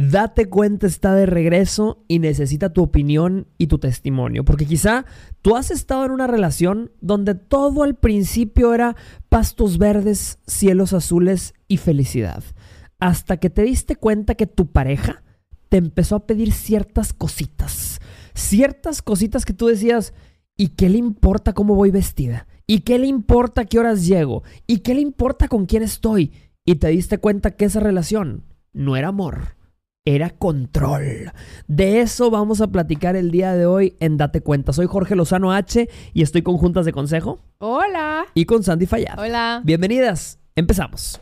Date cuenta está de regreso y necesita tu opinión y tu testimonio. Porque quizá tú has estado en una relación donde todo al principio era pastos verdes, cielos azules y felicidad. Hasta que te diste cuenta que tu pareja te empezó a pedir ciertas cositas. Ciertas cositas que tú decías, ¿y qué le importa cómo voy vestida? ¿Y qué le importa qué horas llego? ¿Y qué le importa con quién estoy? Y te diste cuenta que esa relación no era amor era control. De eso vamos a platicar el día de hoy en Date Cuenta. Soy Jorge Lozano H y estoy con Juntas de Consejo. Hola. Y con Sandy Fallad. Hola. Bienvenidas. Empezamos.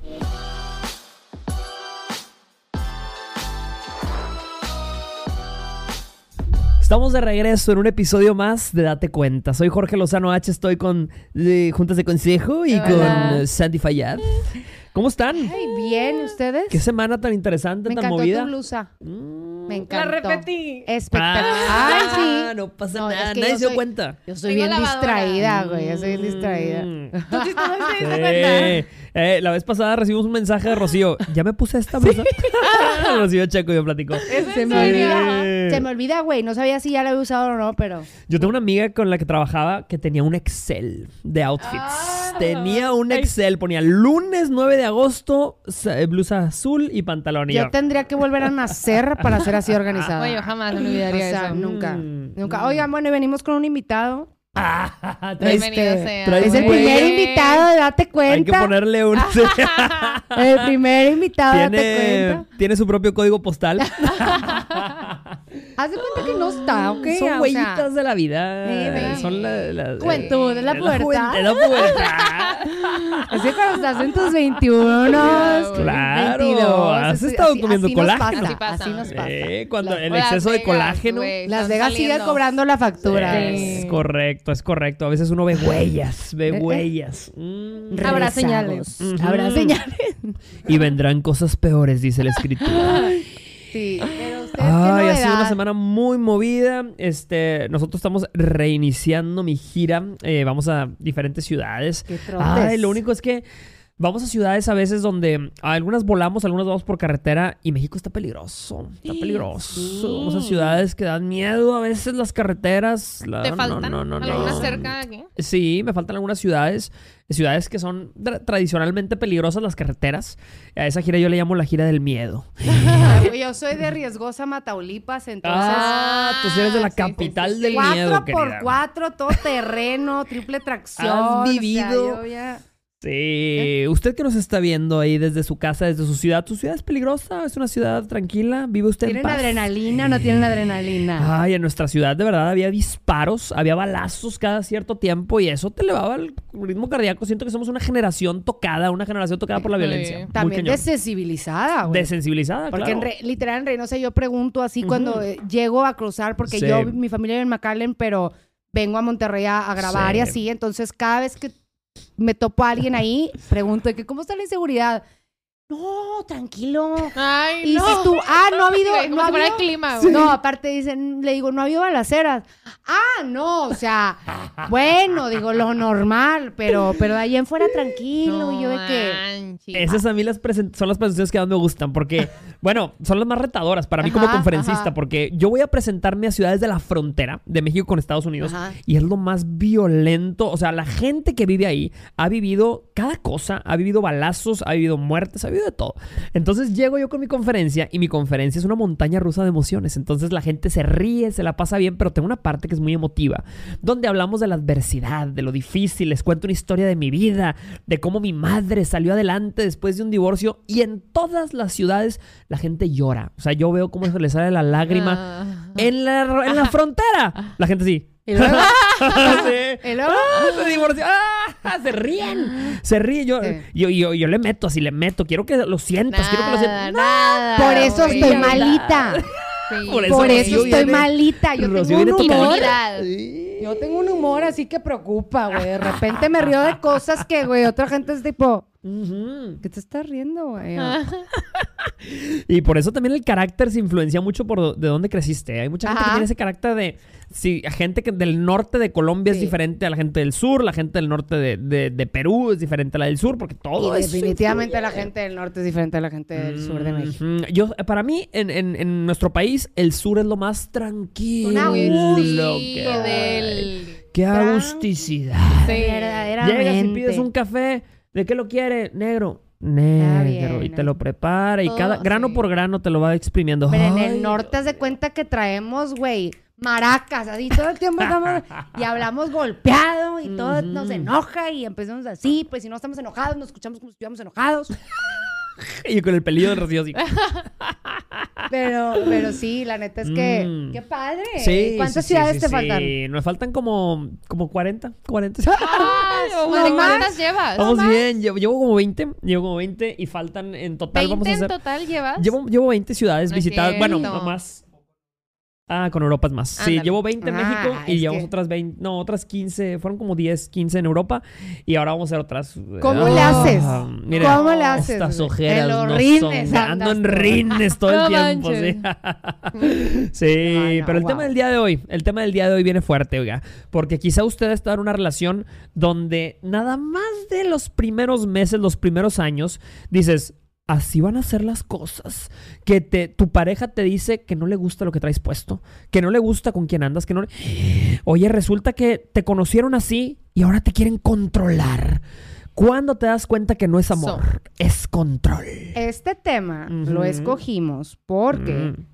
Estamos de regreso en un episodio más de Date Cuenta. Soy Jorge Lozano H, estoy con eh, Juntas de Consejo y con eh, Sandy Fallad. ¿Cómo están? Ay, bien, ¿ustedes? Qué semana tan interesante, Me tan encantó movida. tu blusa. Mm. Me encantó. La repetí. Espectacular. Ah, Ay, sí. no pasa No, nada, es que nadie yo se dio soy- cuenta. Yo soy Tengo bien lavadora. distraída, güey. Yo soy bien distraída. Mm. ¿Tú sí tú no te diste Sí. Eh, la vez pasada recibimos un mensaje de Rocío. ¿Ya me puse esta blusa? Rocío Checo yo platico. ¿Es Se me olvida. Se me olvida, güey. No sabía si ya la había usado o no, pero. Yo tengo una amiga con la que trabajaba que tenía un Excel de outfits. Ah. tenía un Excel, ponía lunes 9 de agosto, eh, blusa azul y pantalón. Yo tendría que volver a nacer para ser así organizada. Oye, yo jamás me O olvidaría sea, eso. nunca. Mm. Nunca. Oigan, bueno, y venimos con un invitado. Traes- Bienvenido Este, sea. Es el Güey. primer invitado de Date hay que Cuenta. ponerle un... El primer invitado de Date tiene, Cuenta. tiene su propio código postal. Haz de cuenta que no está, ¿ok? Son O sea, huellitas de la vida. ¿verdad? son la, la- Juventud, de la pubertad. juven- de la pubertad. Así cuando estás en tus 21, Claro, 22. has estado así- comiendo así nos colágeno. Así pasa. Así nos pasa. Eh, cuando Las- el exceso de colágeno. Las Vegas sigue cobrando la factura. Es correcto, es correcto. A veces uno ve huellas, ve Eh, eh. huellas. Mm. Habrá señales. Habrá señales. Y vendrán cosas peores, dice la escritura. Sí, Ay, ha sido una semana muy movida. Este, nosotros estamos reiniciando mi gira. Eh, vamos a diferentes ciudades. Qué. Ay, lo único es que vamos a ciudades a veces donde algunas volamos, algunas vamos por carretera y México está peligroso. Está peligroso. sí. Vamos a ciudades que dan miedo a veces las carreteras. La- ¿Te faltan no, no, no. algunas cerca aquí? Sí, me faltan algunas ciudades. Ciudades que son tra- tradicionalmente peligrosas las carreteras. A esa gira yo le llamo la gira del miedo. Yo soy de riesgosa Mataulipas, entonces. Ah, tú eres de la sí, sí, capital sí, del miedo, Cuatro por querida. cuatro, todo terreno, triple tracción. Has o sea, vivido- yo ya- Sí, usted que nos está viendo ahí desde su casa, desde su ciudad, ¿tu ciudad es peligrosa? ¿Es una ciudad tranquila? ¿Vive usted en ¿Tienen paz? adrenalina o no tienen adrenalina? Ay, en nuestra ciudad de verdad había disparos, había balazos cada cierto tiempo y eso te elevaba el ritmo cardíaco. Siento que somos una generación tocada, una generación tocada por la violencia. También desensibilizada, güey. Desensibilizada, Porque claro. en re- literal en Reynosa yo pregunto así cuando eh, llego a cruzar, porque Sí. yo, mi familia vive en McAllen, pero vengo a Monterrey a, a grabar Sí. y así, entonces cada vez que me topo a alguien ahí, pregunto que cómo está la inseguridad. No, tranquilo. Ay, Y no. dices tú, ah, no ha habido... Como no ha el habido- clima. No, aparte dicen, le digo, no ha habido balaceras. Ah, no, o sea, bueno, digo, lo normal, pero, pero de ahí en fuera tranquilo. y yo de que... Esas a mí las son las presentaciones que más me gustan porque, bueno, son las más retadoras para mí como conferencista ajá. porque yo voy a presentarme a ciudades de la frontera de México con Estados Unidos Ajá. y es lo más violento. O sea, la gente que vive ahí ha vivido cada cosa, ha vivido balazos, ha vivido muertes, ha vivido de todo. Entonces llego yo con mi conferencia y mi conferencia es una montaña rusa de emociones. Entonces la gente se ríe, se la pasa bien, pero tengo una parte que es muy emotiva, donde hablamos de la adversidad, de lo difícil, les cuento una historia de mi vida, de cómo mi madre salió adelante después de un divorcio y en todas las ciudades la gente llora. O sea, yo veo cómo se le sale la lágrima Ah. en la, en la frontera. La gente sí. Y luego, Sí. y luego- ¡Ah, se divorció! ¡Ah! Se ríen. Se ríe. Yo, Sí. yo, yo, yo le meto así, le meto. Quiero que lo sientas. quiero que lo sientas. nada. por eso estoy malita. Sí. Por eso Por eso Rocío estoy viene- malita. Yo Rocío tengo un humor. Yo tengo un humor así que preocupa, güey. De repente me río de cosas que, güey, otra gente es tipo, Ujú. ¿Qué te estás riendo, güey? Y por eso también el carácter se influencia mucho por de dónde creciste. Hay mucha gente que tiene ese carácter de... Sí, a gente que del norte de Colombia es Sí. diferente a la gente del sur, la gente del norte de, de- de Perú es diferente a la del sur, porque todo Y eso definitivamente la gente del norte es diferente a la gente del sur de México. Yo, para mí, en, en- en nuestro país, el sur es lo más tranquilo. Una Sí, que del... ¡Qué agusticidad! Sí. Verdaderamente. Llegas y pides un café. ¿De qué lo quiere? Negro. Negro. y te lo prepara. Y cada grano sí. por grano te lo va exprimiendo. Pero en el norte haz de cuenta que traemos, güey, maracas, así todo el tiempo estamos y hablamos golpeado y todo nos enoja y empezamos así, pues si no estamos enojados, nos escuchamos como si estuviéramos enojados. Y con el pelillo del rocío así. Pero, pero sí, la neta es que, Mm. qué padre. Sí, ¿Cuántas sí, sí, ciudades sí, te sí. faltan? Nos faltan como, como 40. 40. Ay, ¿No ¿Cuántas más? llevas? Vamos bien. Llevo, llevo como 20. Llevo como 20 y faltan en total. vamos a 20 en hacer. total llevas. Llevo, llevo 20 ciudades No visitadas. Bueno, cierto. más. Ah, con Europa es más. Sí, llevo 20 en Ah, México y llevamos que- otras 20. No, otras 15. Fueron como 10, 15 en Europa. Y ahora vamos a hacer otras. ¿Cómo Ah, le haces? mira, ¿Cómo le haces? Estas ojeras no rines son. Ando en rines todo el tiempo, sí. sí, No, no, pero el wow. tema del día de hoy, el tema del día de hoy viene fuerte, oiga. Porque quizá usted está en una relación donde nada más de los primeros meses, los primeros años, dices, así van a ser las cosas. Que te, tu pareja te dice que no le gusta lo que traes puesto, que no le gusta con quién andas, que no le... Oye, resulta que te conocieron así y ahora te quieren controlar. ¿Cuándo te das cuenta que no es amor? Es control. Este tema lo escogimos porque Mm,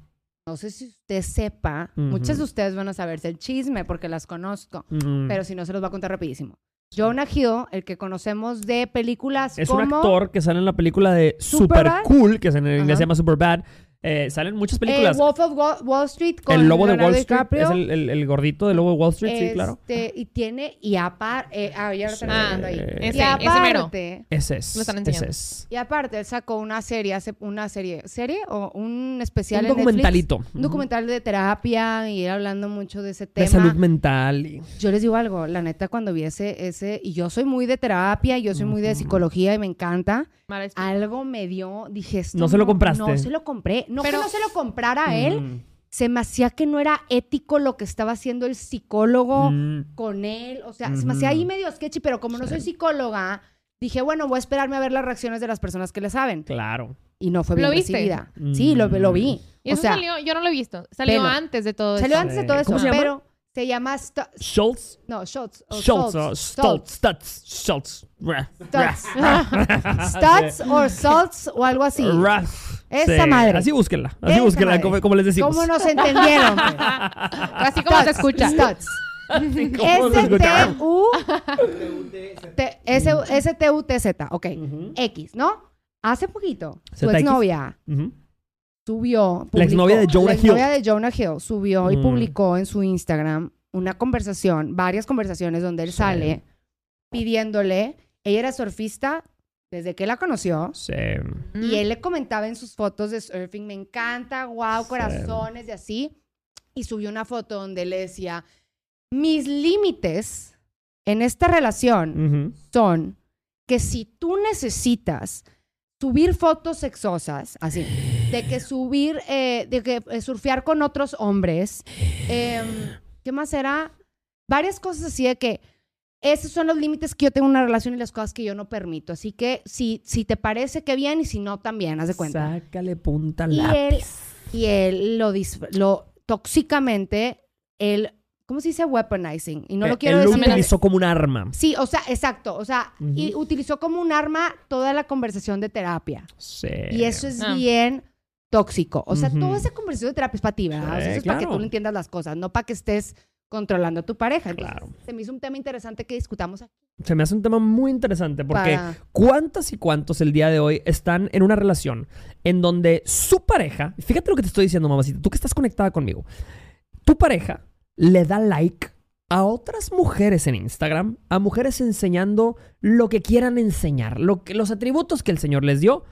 no sé si usted sepa, Ujú. muchas de ustedes van a saberse el chisme porque las conozco, mm. pero si no se los voy a contar rapidísimo. Jonah Hill, el que conocemos de películas Es como un actor que sale en la película de Super Superbad. Cool, que en inglés Ajá. se llama Superbad. Eh, salen muchas eh, películas. Wolf of Wall, Wall Street con el lobo de Leonardo Wall Street DiCaprio. es el, el- el gordito del lobo de Wall Street, sí, claro. Este, y tiene, y aparte, ah, ya lo están Ah, enseñando ahí. ese- y ese mero. aparte, Ese es. Lo están ese enseñando. es. y aparte, él sacó una serie, hace una serie, ¿serie? O un especial Un en Netflix. documentalito. Un documental de terapia y él hablando mucho de ese De tema. salud mental. y- Yo les digo algo, la neta, cuando vi ese, ese, y yo soy muy de terapia, yo soy muy de psicología y me encanta, algo me dio, dije, esto No se lo compraste. No se lo compré, no Pero- que no se lo comprara a él, Mm, se me hacía que no era ético lo que estaba haciendo el psicólogo mm. con él, o sea, se me hacía ahí medio sketchy, pero como no soy psicóloga, dije, bueno, voy a esperarme a ver las reacciones de las personas que le saben, Claro. y no fue ¿Lo bien viste? recibida. Sí, lo, lo vi. Y o eso sea, salió, yo no lo he visto. Salió velo. antes de todo salió eso. antes de todo eso, ¿Cómo se llama? pero se llama Stu- Schultz. no, Schultz, o Schultz. Schultz, o Stoltz. Stutz. Schultz. Ra- Studs o Salts o algo así. ra- Esa Sí, madre. Así búsquenla. Así Esa búsquenla, como, como les decimos. ¿Cómo nos entendieron? Así como se escucha. Studs. ¿Cómo se escucha? S-T-U... T- S- S-T-U-T-Z. Ok. X, ¿no? Hace poquito, su exnovia subió... La exnovia de Jonah La exnovia Hill. de Jonah Hill subió y Mm. publicó en su Instagram una conversación, varias conversaciones donde él sale pidiéndole... Ella era surfista desde que la conoció. Sí. Y él le comentaba en sus fotos de surfing, me encanta, wow, Sí. corazones y así. Y subió una foto donde le decía, mis límites en esta relación son que si tú necesitas subir fotos sexosas, así, de que subir, eh, de que eh, surfear con otros hombres, em, ¿qué más era? Varias cosas así de que esos son los límites que yo tengo en una relación y las cosas que yo no permito. Así que si, si te parece que bien y si no también, haz de cuenta. Sácale punta al Y él, lápiz. y él lo, lo tóxicamente, él, ¿cómo se dice? Weaponizing. Y no lo Eh, quiero él lo decir. utilizó como un arma. Sí, o sea, exacto. O sea, y utilizó como un arma toda la conversación de terapia. Sí. Y eso es Ah. bien tóxico. O sea, toda esa conversación de terapia es para ti, ¿verdad? O sea, Sí, eso es para que tú le entiendas las cosas, no para que estés controlando a tu pareja. Entonces, Claro. se me hizo un tema interesante que discutamos aquí. Se me hace un tema muy interesante porque Para- ¿cuántas y cuántos el día de hoy están en una relación en donde su pareja, fíjate lo que te estoy diciendo, mamacita, tú que estás conectada conmigo, tu pareja le da like a otras mujeres en Instagram, a mujeres enseñando lo que quieran enseñar, lo que, los atributos que el Señor les dio,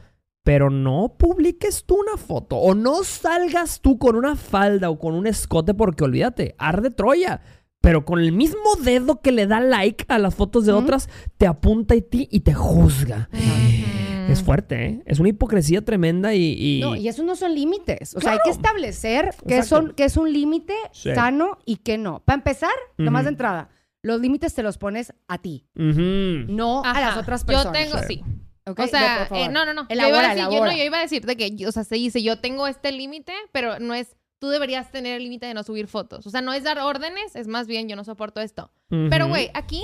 pero no publiques tú una foto o no salgas tú con una falda o con un escote porque olvídate, arde Troya. pero con el mismo dedo que le da like a las fotos de otras, te apunta a ti y te juzga. Es fuerte, ¿eh? Es una hipocresía tremenda y... y- No, y esos no son límites. O sea, hay que establecer qué, Exacto. son, qué es un límite Sí. sano y qué no. Para empezar, nomás Ujú. de entrada, los límites te los pones a ti, no a las otras Yo personas. tengo, Sí. sí. O sea, eh, no, no, no. Yo iba, Elabora, a decir, yo, elabora. no, yo iba a decir de que, o sea, se dice, yo tengo este límite, pero no es, tú deberías tener el límite de no subir fotos. O sea, no es dar órdenes, es más bien, yo no soporto esto. Pero, güey, aquí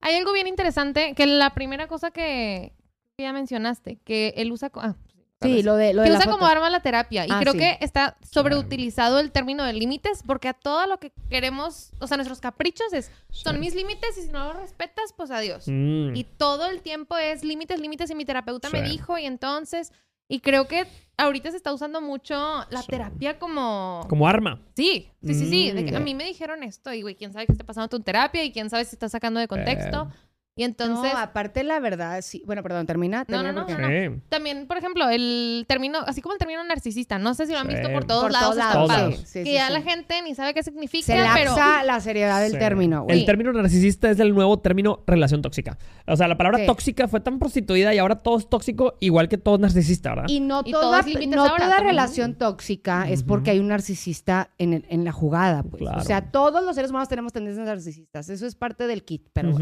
hay algo bien interesante, que la primera cosa que, que ya mencionaste, que él usa... Ah, Sí, lo de, lo de que la usa foto. como arma la terapia. Y Ah, creo sí. que está sobreutilizado el término de límites porque a todo lo que queremos, o sea, nuestros caprichos es, son Sí. mis límites y si no los respetas, pues adiós. Mm. Y todo el tiempo es límites, límites y mi terapeuta me dijo y entonces, y creo que ahorita se está usando mucho la Sí. terapia como... Como arma. Sí, sí, sí, sí. de que Mm. a mí me dijeron esto y, güey, quién sabe qué está pasando tu terapia y quién sabe si está sacando de contexto. Y entonces... no, aparte la verdad, sí. Bueno, perdón, termina. No, no, no, porque- no, no. Sí. También, por ejemplo, el término, así como el término narcisista, no sé si lo han Sí. visto por todos Por lados todos lados. sí, sí, que sí, ya sí. la gente ni sabe qué significa, Se pero... la seriedad del Sí. término, güey. El término narcisista es el nuevo término relación tóxica. O sea, la palabra Sí. tóxica fue tan prostituida y ahora todo es tóxico, igual que todo es narcisista, ¿verdad? Y no Y toda, no ahora toda también. relación tóxica es porque hay un narcisista en, el- en la jugada, pues. Claro. O sea, todos los seres humanos tenemos tendencias narcisistas. Eso es parte del kit, pero.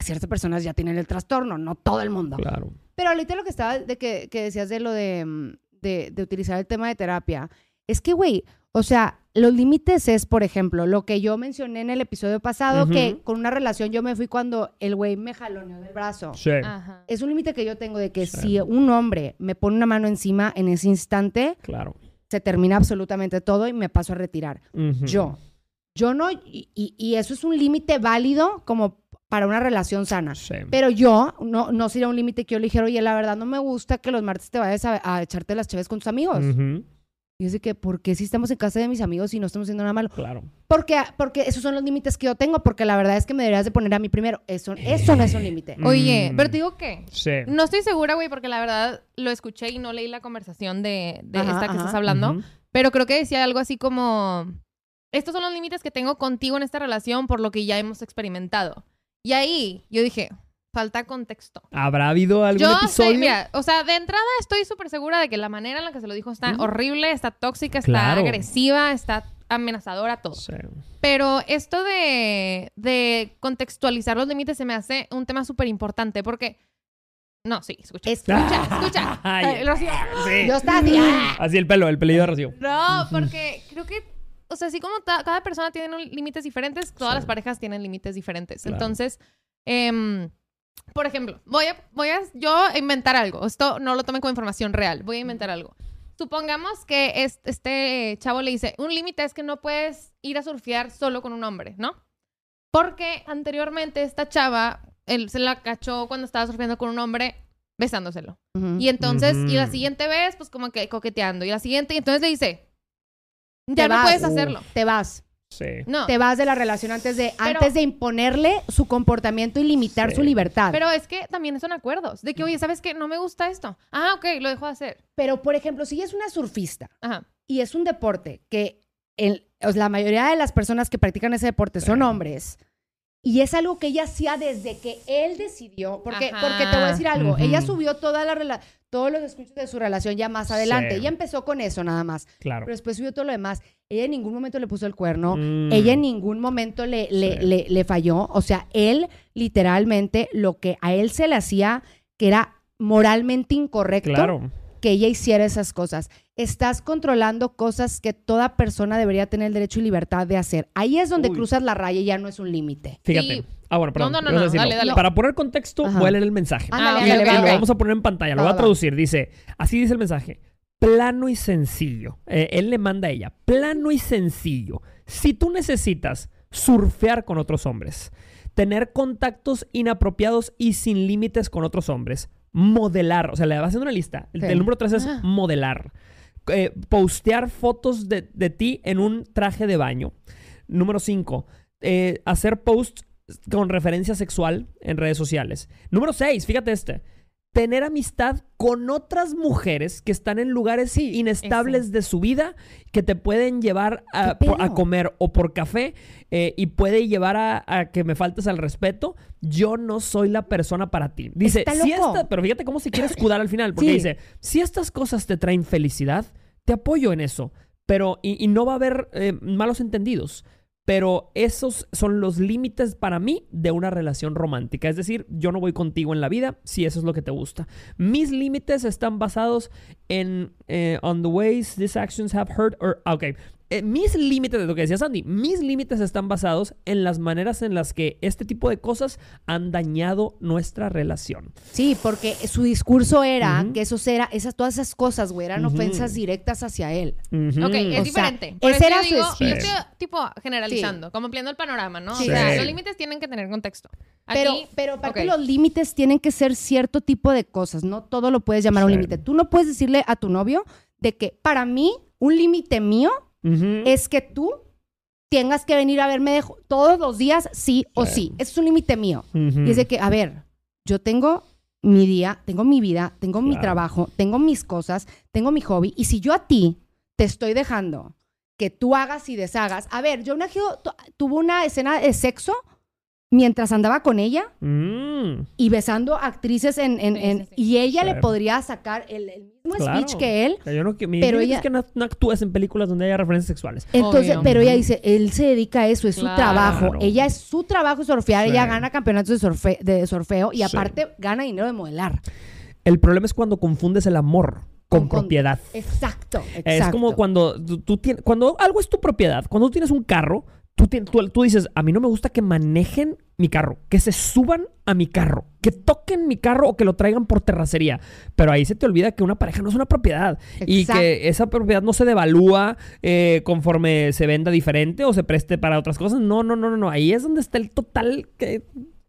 Ciertas personas ya tienen el trastorno, no todo el mundo. Claro. Pero ahorita lo que estaba, de que, que decías de lo de, mm, de, de utilizar el tema de terapia, es que, güey, o sea, los límites es, por ejemplo, lo que yo mencioné en el episodio pasado, que con una relación yo me fui cuando el güey me jaloneó del brazo. Sí. Ajá. Es un límite que yo tengo de que Sí. si un hombre me pone una mano encima en ese instante, Claro. se termina absolutamente todo y me paso a retirar. Yo. Yo no, y, y- y eso es un límite válido como para una relación sana. Sí. Pero yo, no, no sería un límite que yo le dijera, oye, la verdad no me gusta que los martes te vayas a, a echarte las chaves con tus amigos. Y es de que, ¿por qué si estamos en casa de mis amigos y no estamos haciendo nada malo? Claro. Porque, porque esos son los límites que yo tengo, porque la verdad es que me deberías de poner a mí primero. Eso, eso no es un límite. Oye, Mm. pero te digo que... Sí. No estoy segura, güey, porque la verdad lo escuché y no leí la conversación de, de Ajá, esta que ajá. estás hablando. Pero creo que decía algo así como, estos son los límites que tengo contigo en esta relación por lo que ya hemos experimentado. Y ahí yo dije, falta contexto. ¿Habrá habido algún Yo episodio? sé, mira, o sea, de entrada estoy súper segura de que la manera en la que se lo dijo está horrible, está tóxica, está Claro. agresiva, está amenazadora, todo. Sí. Pero esto de, de contextualizar los límites se me hace un tema súper importante porque... No, sí, escucha. Escucha, escucha. Ay, Ay, Rocío. sí. Yo estaba así, ¡ah! Así el pelo, el pelillo de Rocío. No, porque creo que, o sea, así como cada persona tiene límites diferentes, todas Sí. las parejas tienen límites diferentes. Claro. Entonces, em, por ejemplo, voy a, voy a yo inventar algo. Esto no lo tomen como información real. Voy a inventar algo. Supongamos que es- este chavo le dice, un límite es que no puedes ir a surfear solo con un hombre, ¿no? Porque anteriormente esta chava, él se la cachó cuando estaba surfeando con un hombre besándoselo. Y entonces, y la siguiente vez, pues como que coqueteando. Y la siguiente, y entonces le dice, ya Te no vas. puedes hacerlo. Te vas. Sí. No. Te vas de la relación antes de, Pero- antes de imponerle su comportamiento y limitar Sí. su libertad. Pero, Pero es que también son acuerdos. De que, oye, ¿sabes qué? No me gusta esto. Ah, ok, lo dejo de hacer. por ejemplo, si ella es una surfista Ajá. y es un deporte que el- o sea, la mayoría de las personas que practican ese deporte son hombres y es algo que ella hacía desde que él decidió, porque, Ajá. porque te voy a decir algo, ella subió toda la todos los escuchos de su relación ya más adelante, Sí. ella empezó con eso nada más, Claro. pero después subió todo lo demás, ella en ningún momento le puso el cuerno, Mm. ella en ningún momento le, le, Sí. le- le falló, o sea, él literalmente lo que a él se le hacía que era moralmente incorrecto, Claro. que ella hiciera esas cosas. Estás controlando cosas que toda persona debería tener el derecho y libertad de hacer. Ahí es donde Uy. cruzas la raya y ya no es un límite. Fíjate. Y- Ah, bueno, perdón. No, no, no, no, decirlo. dale, dale. Para poner contexto, Ajá. voy a leer el mensaje. Ah, y, lo vamos a poner en pantalla, lo Va, voy a traducir. Dice, así dice el mensaje. Plano y sencillo. Eh, él le manda a ella. Plano y sencillo. Si tú necesitas surfear con otros hombres, tener contactos inapropiados y sin límites con otros hombres, modelar, o sea, le va haciendo una lista. El, Sí. el número tres es Ah. modelar. Eh, postear fotos de, de ti en un traje de baño. Número 5. hacer posts con referencia sexual en redes sociales. Número 6. Fíjate este. Tener amistad con otras mujeres que están en lugares Sí, inestables de su vida, que te pueden llevar a, comer o por café eh, y puede llevar a, a que me faltes al respeto, yo no soy la persona para ti. Dice, si esta, pero fíjate cómo se quiere escudar al final, porque Sí. dice, si estas cosas te traen felicidad, te apoyo en eso, pero y, y no va a haber eh, malos entendidos. Pero esos son los límites para mí de una relación romántica. Es decir, yo no voy contigo en la vida si eso es lo que te gusta. Mis límites están basados en eh, on the ways these actions have hurt or ah, ok. Eh, mis límites, de lo que decía Sandy, mis límites están basados en las maneras en las que este tipo de cosas han dañado nuestra relación. Sí, porque su discurso era que esos era, esas, todas esas cosas, güey, eran ofensas directas hacia él. Ujú. Ok, es O sea, diferente. Por ese eso era yo su yo estoy tipo generalizando, como ampliando el panorama, ¿no? Sí. O sea, Sí. los límites tienen que tener contexto. Pero, Aquí- pero aparte ok. los límites tienen que ser cierto tipo de cosas, no todo lo puedes llamar un Sí. límite. Tú no puedes decirle a tu novio de que para mí un límite mío Es que tú tengas que venir a verme de todos los días, sí o Sí. Ese es un límite mío. Y es de que, a ver, yo tengo mi día, tengo mi vida, tengo mi trabajo, tengo mis cosas, tengo mi hobby. Y si yo a ti te estoy dejando que tú hagas y deshagas, a ver, yo una tu- tuvo una escena de sexo mientras andaba con ella Mm. y besando actrices en, en- Sí, en- sí, sí. y ella le podría sacar el, el mismo Claro. speech que él. O sea, yo no, que, mi Pero ella- es que no, no actúes en películas donde haya referencias sexuales. Entonces, Obvio. pero ella dice, él se dedica a eso, es su Claro. trabajo. Ella es su trabajo surfear, Sí. ella gana campeonatos de, surfe- de surfeo y Sí. aparte gana dinero de modelar. El problema es cuando confundes el amor con, Con- con- propiedad. Exacto, exacto. Es como cuando tú, tú tienes, cuando algo es tu propiedad, cuando tú tienes un carro, tú, tú, tú dices, a mí no me gusta que manejen mi carro, que se suban a mi carro, que toquen mi carro o que lo traigan por terracería. Pero ahí se te olvida que una pareja no es una propiedad y Exacto. que esa propiedad no se devalúa eh, conforme se venda diferente o se preste para otras cosas. No, no, no, no, no. Ahí es donde está el total eh,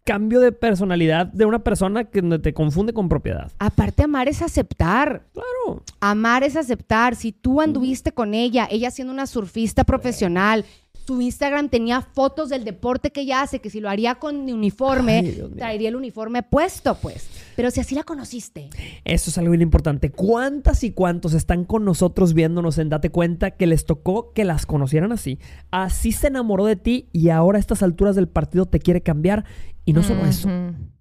cambio de personalidad de una persona que te confunde con propiedad. Aparte, amar es aceptar. Claro. Amar es aceptar. Si tú anduviste con ella, ella siendo una surfista profesional, su Instagram tenía fotos del deporte que ella hace, que si lo haría con uniforme, Ay, traería el uniforme puesto, pues. Pero si así la conociste. Eso es algo bien importante. ¿Cuántas y cuántos están con nosotros viéndonos en Date Cuenta que les tocó que las conocieran así? Así se enamoró de ti y ahora a estas alturas del partido te quiere cambiar. Y no solo eso,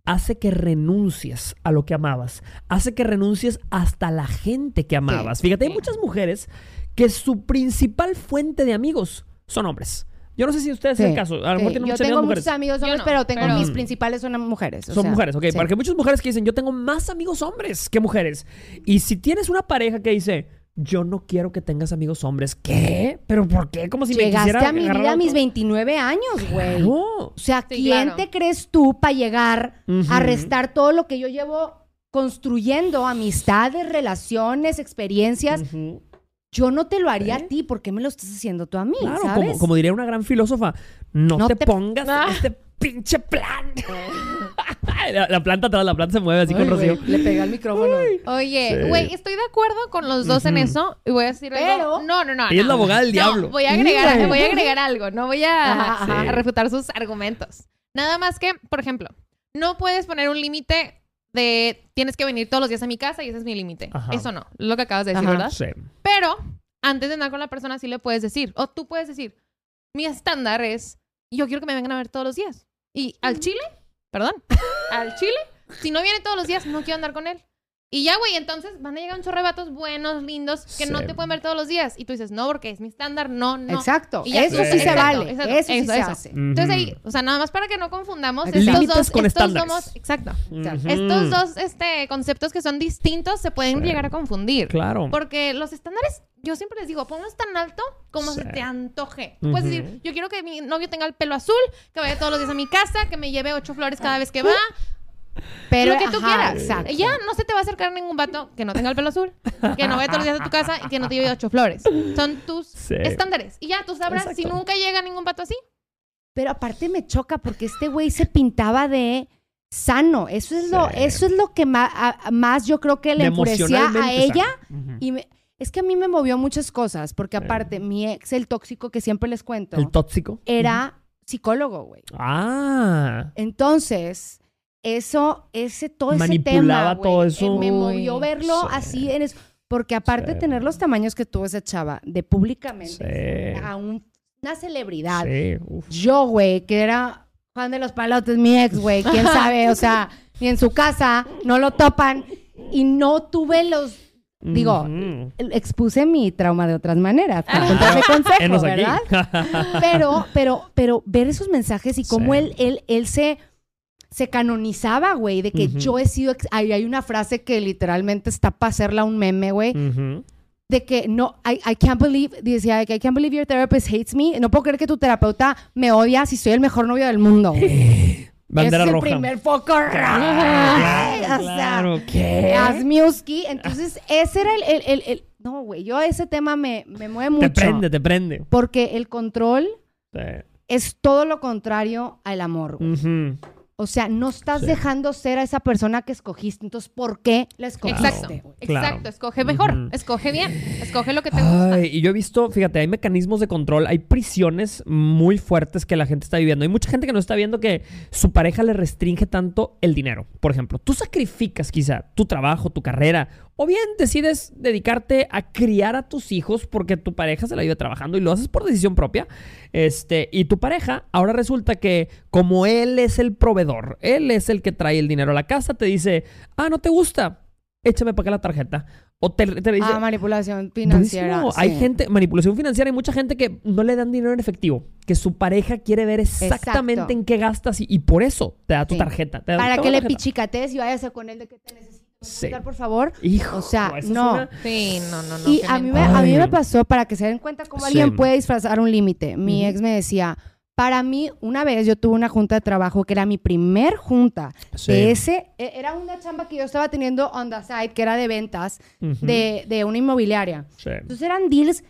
hace que renuncies a lo que amabas. Hace que renuncies hasta la gente que amabas. Fíjate, hay muchas mujeres que su principal fuente de amigos son hombres. Yo no sé si ustedes es Sí, el caso. A lo mejor sí. tienen Yo tengo muchos mujeres. amigos hombres, no, pero tengo pero- mis principales son mujeres. o Son sea, mujeres, ok. sí. Porque hay muchas mujeres que dicen, yo tengo más amigos hombres que mujeres. Y si tienes una pareja que dice, yo no quiero que tengas amigos hombres, ¿qué? ¿Pero por qué? Como si me Llegaste quisiera a mi vida a mis otro. 29 años, güey. Claro. O sea, Sí, ¿quién claro. te crees tú para llegar a restar todo lo que yo llevo construyendo? Amistades, relaciones, experiencias. Yo no te lo haría a ti. ¿Por qué me lo estás haciendo tú a mí? Claro, ¿sabes? como, como diría una gran filósofa, no, No te, te- pongas Ah. en este pinche plan. la, la planta atrás, la planta se mueve así Ay, con Rocío. le pegué al micrófono. Oye, Sí. güey, estoy de acuerdo con los dos en eso. Y voy a decir Pero- algo. No, no, no. Ella es la abogada del No, diablo. Voy a agregar, voy a agregar algo. No voy a, Ajá, a ajá. refutar sus argumentos. Nada más que, por ejemplo, no puedes poner un límite de tienes que venir todos los días a mi casa y ese es mi límite. Eso no, lo que acabas de decir, Ajá. ¿verdad? Sí. Pero antes de andar con la persona sí le puedes decir, o tú puedes decir, mi estándar es, yo quiero que me vengan a ver todos los días. Y al chile, perdón, al chile, si no viene todos los días, no quiero andar con él. Y ya, güey, entonces van a llegar un chorro de vatos buenos, lindos, que no te pueden ver todos los días. Y tú dices, no, porque es mi estándar, no, no. Exacto. Y eso sí se vale. exacto, eso sí eso, se eso. hace. Entonces ahí, o sea, nada más para que no confundamos Límites estos dos, con estos estándares. somos, exacto. Estos dos este, conceptos que son distintos se pueden Sí. llegar a confundir. Claro. Porque los estándares, yo siempre les digo, ponlos tan alto como Sí. se te antoje. Puedes Ujú. decir, yo quiero que mi novio tenga el pelo azul, que vaya todos los días a mi casa, que me lleve ocho flores cada vez que va. Pero lo que tú ajá, quieras. Exacto. Ya no se te va a acercar ningún vato que no tenga el pelo azul, que no vaya todos los días a tu casa y que no te lleve ocho flores. Son tus Sí. estándares. Y ya tú sabrás si nunca llega ningún vato así. Pero aparte me choca porque este güey se pintaba de sano. Eso es lo, eso es lo que más, más yo creo que le enfurecía a ella. Y me- es que a mí me movió muchas cosas, porque Sí. aparte, mi ex, el tóxico que siempre les cuento, El tóxico. era psicólogo, güey. Ah. Entonces, eso, ese, todo ese Manipulaba tema, todo eso. eh, me movió verlo sí. así en eso. Porque aparte de tener los tamaños que tuvo esa chava, de públicamente Sí. a un- una celebridad. Sí. Yo, güey, que era Juan de los Palotes, mi ex, güey, quién sabe, o sea, ni en su casa, no lo topan. Y no tuve los, digo, expuse mi trauma de otras maneras. Para contarle consejo. ¿verdad? Pero, pero, pero ver esos mensajes y cómo Sí. él, él, él se, se canonizaba, güey, de que Ujú. yo he sido. ex- Hay, una frase que literalmente está para hacerla un meme, güey, Ujú. de que no, I, I can't believe, decía, I can't believe your therapist hates me. No puedo creer que tu terapeuta me odia si soy el mejor novio del mundo, güey. Bandera es el roja. primer foco rojo. Claro, O sea, claro, ¿qué? Asmiuski. Entonces, ese era el. el, el- el- no, güey, yo ese tema me, me mueve mucho. Te prende, te prende. Porque el control Sí. es todo lo contrario al amor. güey. Ujú. O sea, no estás Sí. dejando ser a esa persona que escogiste. Entonces, ¿por qué la escogiste? Exacto. Claro. Exacto, escoge mejor, escoge bien, escoge lo que te gusta. Ay, y yo he visto, fíjate, hay mecanismos de control, hay prisiones muy fuertes que la gente está viviendo. Hay mucha gente que no está viendo que su pareja le restringe tanto el dinero. Por ejemplo, tú sacrificas quizá tu trabajo, tu carrera, o bien decides dedicarte a criar a tus hijos porque tu pareja se la vive trabajando y lo haces por decisión propia. Este, y tu pareja ahora resulta que como él es el proveedor, él es el que trae el dinero a la casa, te dice, ah, no te gusta, échame para acá la tarjeta. O te, te dice, Ah, manipulación financiera. Hay gente, manipulación financiera, hay mucha gente que no le dan dinero en efectivo, que su pareja quiere ver exactamente Exacto. en qué gastas y, y por eso te da tu Sí. tarjeta. te da- Para que le tarjeta. pichicatees y vayas a con él de que te necesito. ¿Me puedes Sí. por favor? Hijo, O sea, no. una- Sí, no, no, no. y a mí, me, a mí me pasó, para que se den cuenta cómo Sí. alguien puede disfrazar un límite. Mi ex me decía, para mí, una vez yo tuve una junta de trabajo que era mi primer junta Sí. de ese, e- era una chamba que yo estaba teniendo on the side, que era de ventas Ujú. de, de una inmobiliaria. Sí. Entonces eran deals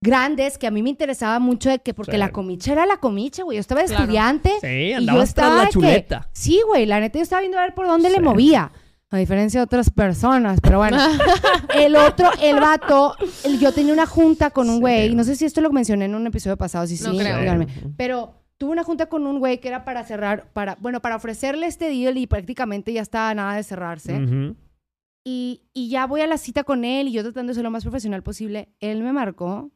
grandes que a mí me interesaba mucho de que porque Sí. la comicha era la comicha, güey. Yo estaba de Claro. estudiante Sí, y yo estaba la de que- chuleta. sí, güey, la neta yo estaba viendo a ver por dónde le Sí. movía. A diferencia de otras personas, pero bueno. el otro, el vato, el- yo tenía una junta con un Sí. güey, no sé si esto lo mencioné en un episodio pasado, si sí, No creo. díganme. Pero tuve una junta con un güey que era para cerrar, para, bueno, para ofrecerle este deal y prácticamente ya estaba nada de cerrarse. Ujú. Y, y ya voy a la cita con él y yo tratando de ser lo más profesional posible. Él me marcó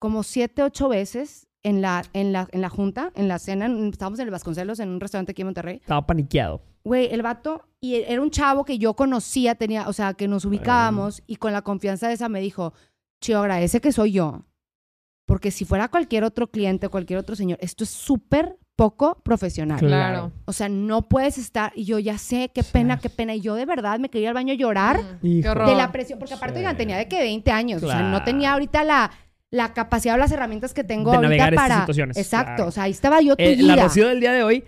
como siete, ocho veces en la, en la, en la junta, en la cena. en- Estábamos en el Vasconcelos, en un restaurante aquí en Monterrey. Estaba paniqueado. Güey, el vato, y era un chavo que yo conocía, tenía, o sea, que nos ubicábamos y con la confianza de esa me dijo, Chio, agradece que soy yo. Porque si fuera cualquier otro cliente, cualquier otro señor, esto es súper poco profesional. Claro. O sea, no puedes estar, y yo ya sé, qué Sí. pena, qué pena. Y yo de verdad me quería ir al baño a llorar Mm, Qué Hijo. horror. de la presión, porque aparte, Sí. oigan, tenía de que 20 años, o sea, no Claro. tenía ahorita la, la capacidad o las herramientas que tengo De ahorita navegar estas para... situaciones, Exacto, claro. o sea, ahí estaba yo Eh, la Rocío del día de hoy,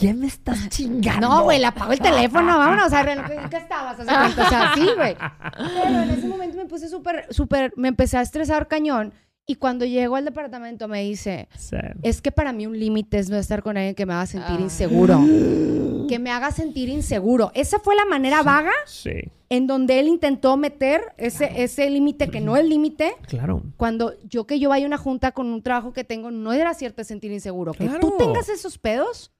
¿quién me estás chingando? No, güey, le apago el teléfono, vámonos, o sea, ¿en qué estabas? De cuenta, O sea, sí, güey. Pero en ese momento me puse súper, súper, me empecé a estresar cañón, y cuando llego al departamento me dice, es que para mí un límite es no estar con alguien que me haga sentir Ah. inseguro. Que me haga sentir inseguro. Esa fue la manera vaga Sí, en donde él intentó meter ese, ese límite que no es límite. claro. Cuando yo que yo vaya a una junta con un trabajo que tengo, no era cierto sentir inseguro. Que tú Claro. tengas esos pedos,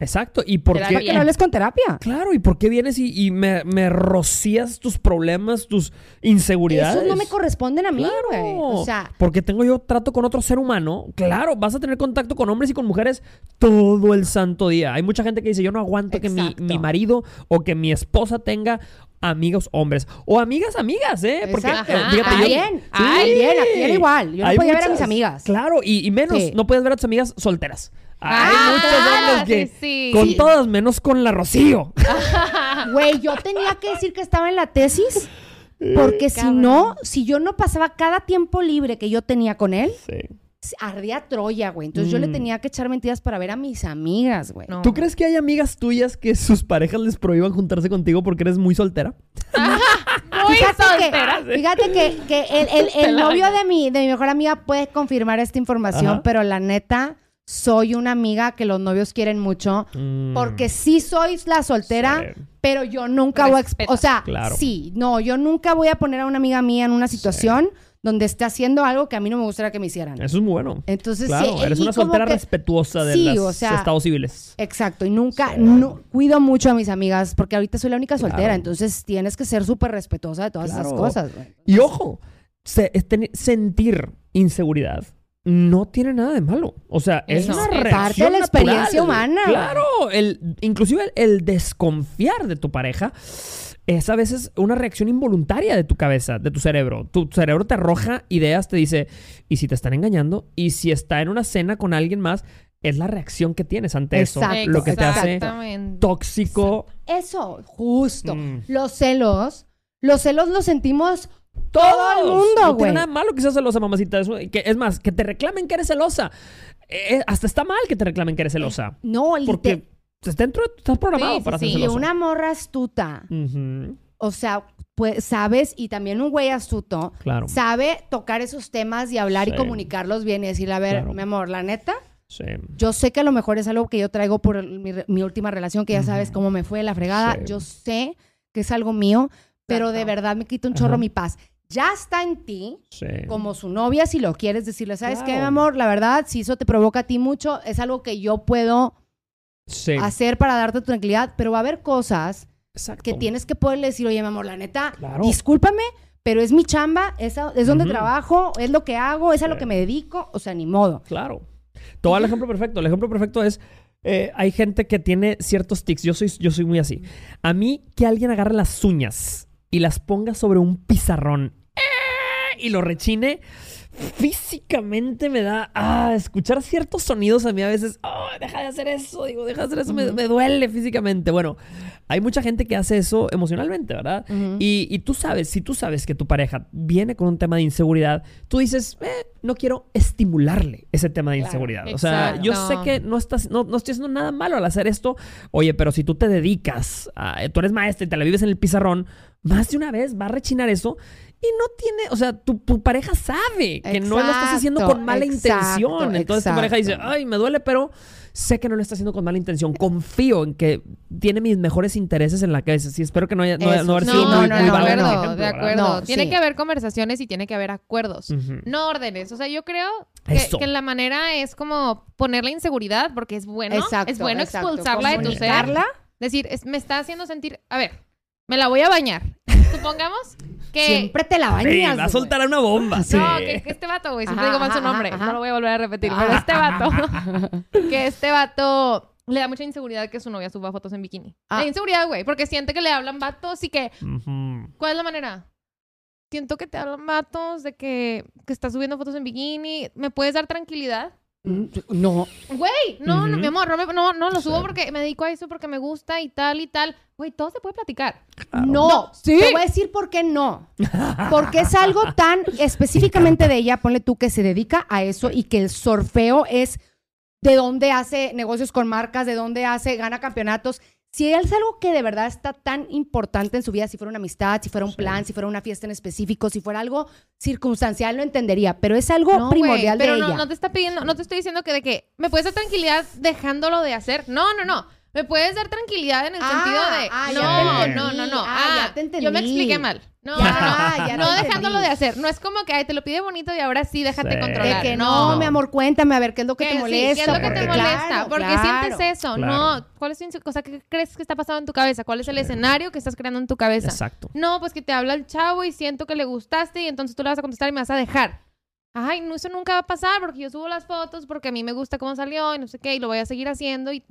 Exacto. ¿Y por qué? para que no hables con terapia. Claro, ¿y por qué vienes y, y me, me rocías tus problemas, tus inseguridades? Esos no me corresponden a mí, Claro. güey. O sea, porque tengo yo trato con otro ser humano. Claro, vas a tener contacto con hombres y con mujeres todo el santo día. Hay mucha gente que dice, yo no aguanto que mi, mi marido o que mi esposa tenga amigos hombres. O amigas, amigas, ¿eh? Porque, Exacto. eh, fíjate, yo- También, Sí. aquí era igual. Yo no podía ver a mis amigas. Claro, y, y menos, Sí. no puedes ver a tus amigas solteras. Hay Ah, muchos claro, hombres que... sí, sí. Con Sí. todas, menos con la Rocío. Güey, yo tenía que decir que estaba en la tesis porque si no, si yo no pasaba cada tiempo libre que yo tenía con él, Sí. ardía Troya, güey. Entonces yo le Mm. tenía que echar mentiras para ver a mis amigas, güey. No. ¿Tú crees que hay amigas tuyas que sus parejas les prohíban juntarse contigo porque eres muy soltera? Muy Fíjate soltera. que, fíjate que, que el, el- novio de mi, de mi mejor amiga puede confirmar esta información, Ajá. pero la neta, soy una amiga que los novios quieren mucho. Porque sí soy la soltera, Mm. Sí. pero yo nunca voy a... O sea, Claro. sí, no, yo nunca voy a poner a una amiga mía en una situación donde esté haciendo algo que a mí no me gustaría que me hicieran. Eso es muy bueno. Entonces, claro, sí, eres una soltera que- respetuosa de los o sea, estados civiles. Exacto, y nunca, no- cuido mucho a mis amigas porque ahorita soy la única soltera, Claro. entonces tienes que ser súper respetuosa de todas esas cosas. Y ojo, se- sentir inseguridad no tiene nada de malo. O sea, es No. una Es parte de la experiencia natural. humana. Claro, el, inclusive el, el desconfiar de tu pareja es a veces una reacción involuntaria de tu cabeza, de tu cerebro. Tu cerebro te arroja ideas, te dice, ¿y si te están engañando? ¿Y si está en una cena con alguien más? Es la reacción que tienes ante Exacto, eso. Lo que te hace tóxico. Eso, justo. Mm. Los celos, los celos los sentimos todo el mundo, No güey. tiene nada malo que seas celosa, mamacita. Es, que, es más, que te reclamen que eres celosa. Eh, hasta está mal que te reclamen que eres celosa. No, lite- Porque estás dentro, estás programado Sí, sí, para ser sí. y celoso. una morra astuta, o sea, pues sabes, y también un güey astuto, Claro. sabe tocar esos temas y hablar y comunicarlos bien y decirle, a ver, Claro. mi amor, la neta, Sí. yo sé que a lo mejor es algo que yo traigo por el- mi, última relación, que ya sabes cómo me fue la fregada. Sí. Yo sé que es algo mío, pero de verdad me quita un chorro Ajá. mi paz. Ya está en ti, Sí. como su novia, si lo quieres decirle, ¿sabes qué, mi Claro. amor? La verdad, si eso te provoca a ti mucho, es algo que yo puedo Sí. hacer para darte tranquilidad, pero va a haber cosas Exacto. que tienes que poderle decir, oye, mi amor, la neta, Claro. discúlpame, pero es mi chamba, es, a- es donde trabajo, es lo que hago, es a lo que me dedico, o sea, ni modo. Claro. Dar el ejemplo perfecto. El ejemplo perfecto es. eh, hay gente que tiene ciertos tics. Yo soy, yo soy muy así. A mí, que alguien agarre las uñas y las ponga sobre un pizarrón ¡eh! y lo rechine, físicamente me da. Ah, escuchar ciertos sonidos a mí a veces. Oh, deja de hacer eso. Digo, deja de hacer eso. me, me duele físicamente. Bueno, hay mucha gente que hace eso emocionalmente, ¿verdad? Y, y tú sabes, si tú sabes que tu pareja viene con un tema de inseguridad, tú dices, eh, no quiero estimularle ese tema de Claro, inseguridad. O sea, yo sé que no, estás, no, no estoy haciendo nada malo al hacer esto. Oye, pero si tú te dedicas, a- tú eres maestra y te la vives en el pizarrón, más de una vez va a rechinar eso. Y no tiene, o sea, tu, tu pareja sabe que no lo estás haciendo con mala exacto, intención. Entonces tu pareja dice, ay, me duele, pero sé que no lo está haciendo con mala intención. Confío en que tiene mis mejores intereses en la cabeza. Sí, espero que no haya, no, no haber sido No, muy, no, muy acuerdo, ejemplo, de acuerdo. No, tiene sí. que haber conversaciones y tiene que haber acuerdos, no órdenes. O sea, yo creo que, la manera es como poner la inseguridad, porque es bueno, Exacto, es bueno exacto. expulsarla de tu ser. Decir, es- me está haciendo sentir, a ver, me la voy a bañar. Supongamos que... Siempre te la bañas. va a soltar una bomba. Sí. No, que, que este vato, güey, siempre Ajá, digo mal su nombre, ajá. no lo voy a volver a repetir, Ajá. pero este vato, que este vato le da mucha inseguridad que su novia suba fotos en bikini. Ah. Le da inseguridad, güey, porque siente que le hablan vatos y que. ¿cuál es la manera? Siento que te hablan vatos de que, que estás subiendo fotos en bikini. ¿Me puedes dar tranquilidad? Mm, No. Güey, no, no, mi amor, no, me- no, no lo subo Sí. porque me dedico a eso, porque me gusta y tal y tal. Güey, todo se puede platicar. Claro. No, No, sí. te voy a decir por qué no. Porque es algo tan específicamente de ella, ponle tú que se dedica a eso y que el surfeo es de dónde hace negocios con marcas, de dónde hace, gana campeonatos. Si es algo que de verdad está tan importante en su vida, si fuera una amistad, si fuera un Sí. plan, si fuera una fiesta en específico, si fuera algo circunstancial, lo entendería. Pero es algo No, primordial de pero no, ella. no te está pidiendo, no te estoy diciendo que de que me puedes dar tranquilidad dejándolo de hacer. No, no, no. Me puedes dar tranquilidad en el Ah, sentido de ah, no, no, entendí. no, no. Ah, ya te Yo me entendí. expliqué mal. No, Ya, no, no. ya no te dejándolo entendí. de hacer. No es como que ay, te lo pide bonito y ahora sí déjate Sí. De controlar. que no, mi amor, cuéntame a ver qué es lo que Que te sí, molesta. ¿Qué es lo que te molesta? Claro, ¿Por qué claro. sientes eso? Claro. No, ¿cuál es tu inse- cosa que crees que está pasando en tu cabeza? ¿Cuál es el escenario que estás creando en tu cabeza? Exacto. No, pues que te habla el chavo y siento que le gustaste y entonces tú le vas a contestar y me vas a dejar. Ay, no, eso nunca va a pasar porque yo subo las fotos porque a mí me gusta cómo salió y no sé qué y lo voy a seguir haciendo y...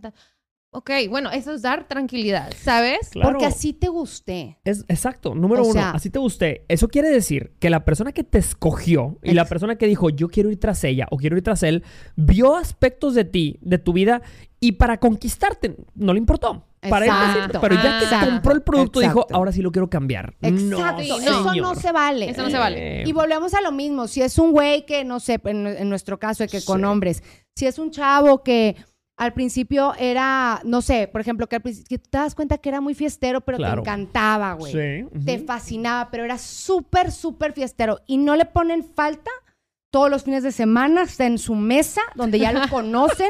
Ok, bueno, eso es dar tranquilidad, ¿sabes? Claro. Porque así te gusté. Es, exacto, número O uno, sea- así te guste. Eso quiere decir que la persona que te escogió y la persona que dijo yo quiero ir tras ella o quiero ir tras él, vio aspectos de ti, de tu vida y para conquistarte no le importó. Para él Exacto. siempre, pero ya que Exacto. compró el producto dijo Exacto. ahora sí lo quiero cambiar. Exacto. No, eso no se vale. Eso no se vale. Eh, Y volvemos a lo mismo. Si es un güey que, no sé, en, en nuestro caso, que con hombres, si es un chavo que al principio era, no sé, por ejemplo, que, al principio, que tú te das cuenta que era muy fiestero, pero Claro. te encantaba, güey. Sí. Te fascinaba, pero era súper, súper fiestero. Y no le ponen falta todos los fines de semana, está en su mesa, donde ya lo conocen,